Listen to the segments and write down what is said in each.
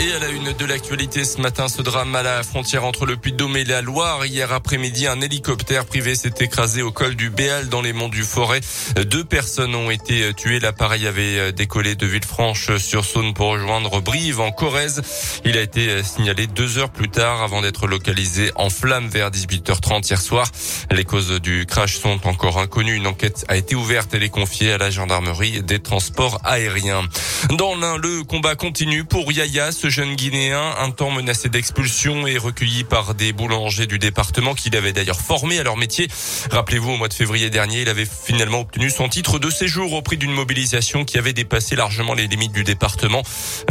Et à la une de l'actualité ce matin, ce drame à la frontière entre le Puy-de-Dôme et la Loire. Hier après-midi, un hélicoptère privé s'est écrasé au col du Béal dans les monts du Forêt. Deux personnes ont été tuées. L'appareil avait décollé de Villefranche sur Saône pour rejoindre Brive en Corrèze. Il a été signalé deux heures plus tard avant d'être localisé en flammes vers 18h30 hier soir. Les causes du crash sont encore inconnues. Une enquête a été ouverte. Elle est confiée à la gendarmerie des transports aériens. Dans l'un, le combat continue pour Yaya, jeune Guinéen, un temps menacé d'expulsion et recueilli par des boulangers du département qu'il avait d'ailleurs formé à leur métier. Rappelez-vous, au mois de février dernier, il avait finalement obtenu son titre de séjour au prix d'une mobilisation qui avait dépassé largement les limites du département.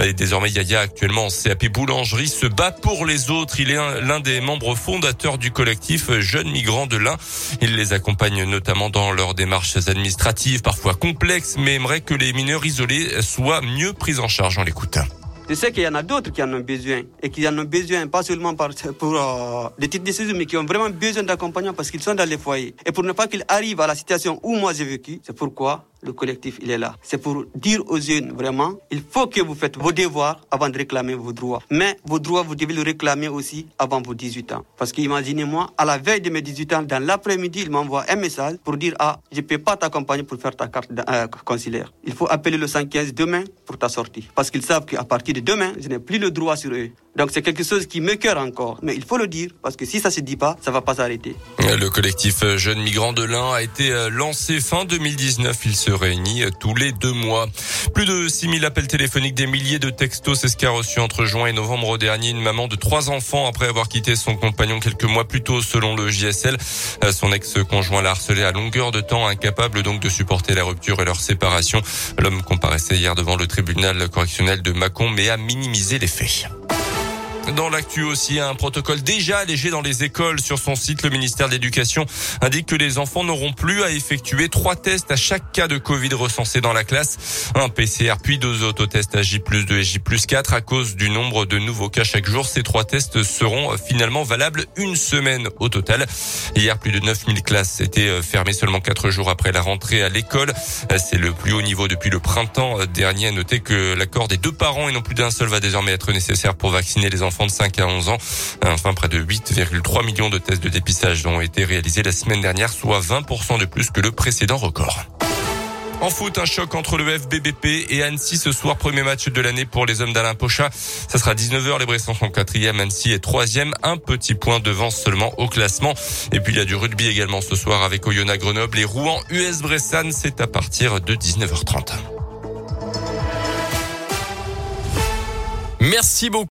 Et désormais, Yaya, actuellement en CAP boulangerie, se bat pour les autres. Il est l'un des membres fondateurs du collectif Jeunes Migrants de l'Ain. Il les accompagne notamment dans leurs démarches administratives, parfois complexes, mais aimerait que les mineurs isolés soient mieux pris en charge. en l'écoutant. Je sais qu'il y en a d'autres qui en ont besoin et qui en ont besoin pas seulement pour euh, des titres de séjour, mais qui ont vraiment besoin d'accompagnement parce qu'ils sont dans les foyers. Et pour ne pas qu'ils arrivent à la situation où moi j'ai vécu, c'est pourquoi le collectif il est là. C'est pour dire aux jeunes vraiment, il faut que vous faites vos devoirs avant de réclamer vos droits. Mais vos droits, vous devez le réclamer aussi avant vos 18 ans. Parce qu'imaginez-moi, à la veille de mes 18 ans, dans l'après-midi, il m'envoie un message pour dire ah, je peux pas t'accompagner pour faire ta carte euh, consulaire. Il faut appeler le 115 demain pour ta sortie. Parce qu'ils savent qu'à partir demain, je n'ai plus le droit sur eux. Donc c'est quelque chose qui me cœur encore. Mais il faut le dire, parce que si ça se dit pas, ça va pas s'arrêter. Le collectif Jeunes Migrants de l'Ain a été euh, lancé fin 2019. Il se réunit euh, tous les deux mois. Plus de 6000 appels téléphoniques, des milliers de textos, c'est ce qu'a reçu entre juin et novembre dernier une maman de trois enfants après avoir quitté son compagnon quelques mois plus tôt selon le JSL. Euh, son ex-conjoint l'a harcelé à longueur de temps, incapable donc de supporter la rupture et leur séparation. L'homme comparaissait hier devant le tribunal correctionnel de Mâcon mais a minimisé les faits. Dans l'actu aussi, un protocole déjà allégé dans les écoles. Sur son site, le ministère de l'Éducation indique que les enfants n'auront plus à effectuer trois tests à chaque cas de Covid recensé dans la classe. Un PCR puis deux autotests à J 2 et J 4 à cause du nombre de nouveaux cas chaque jour. Ces trois tests seront finalement valables une semaine au total. Hier, plus de 9000 classes étaient fermées seulement quatre jours après la rentrée à l'école. C'est le plus haut niveau depuis le printemps dernier. Notez que l'accord des deux parents et non plus d'un seul va désormais être nécessaire pour vacciner les enfants de 5 à 11 ans. Enfin, près de 8,3 millions de tests de dépistage ont été réalisés la semaine dernière, soit 20% de plus que le précédent record. En foot, un choc entre le FBBP et Annecy ce soir, premier match de l'année pour les hommes d'Alain Pocha. Ça sera 19h, les Bressans sont quatrième, Annecy est troisième, un petit point devant seulement au classement. Et puis il y a du rugby également ce soir avec Oyonnax Grenoble et Rouen US Bressan, c'est à partir de 19h30. Merci beaucoup.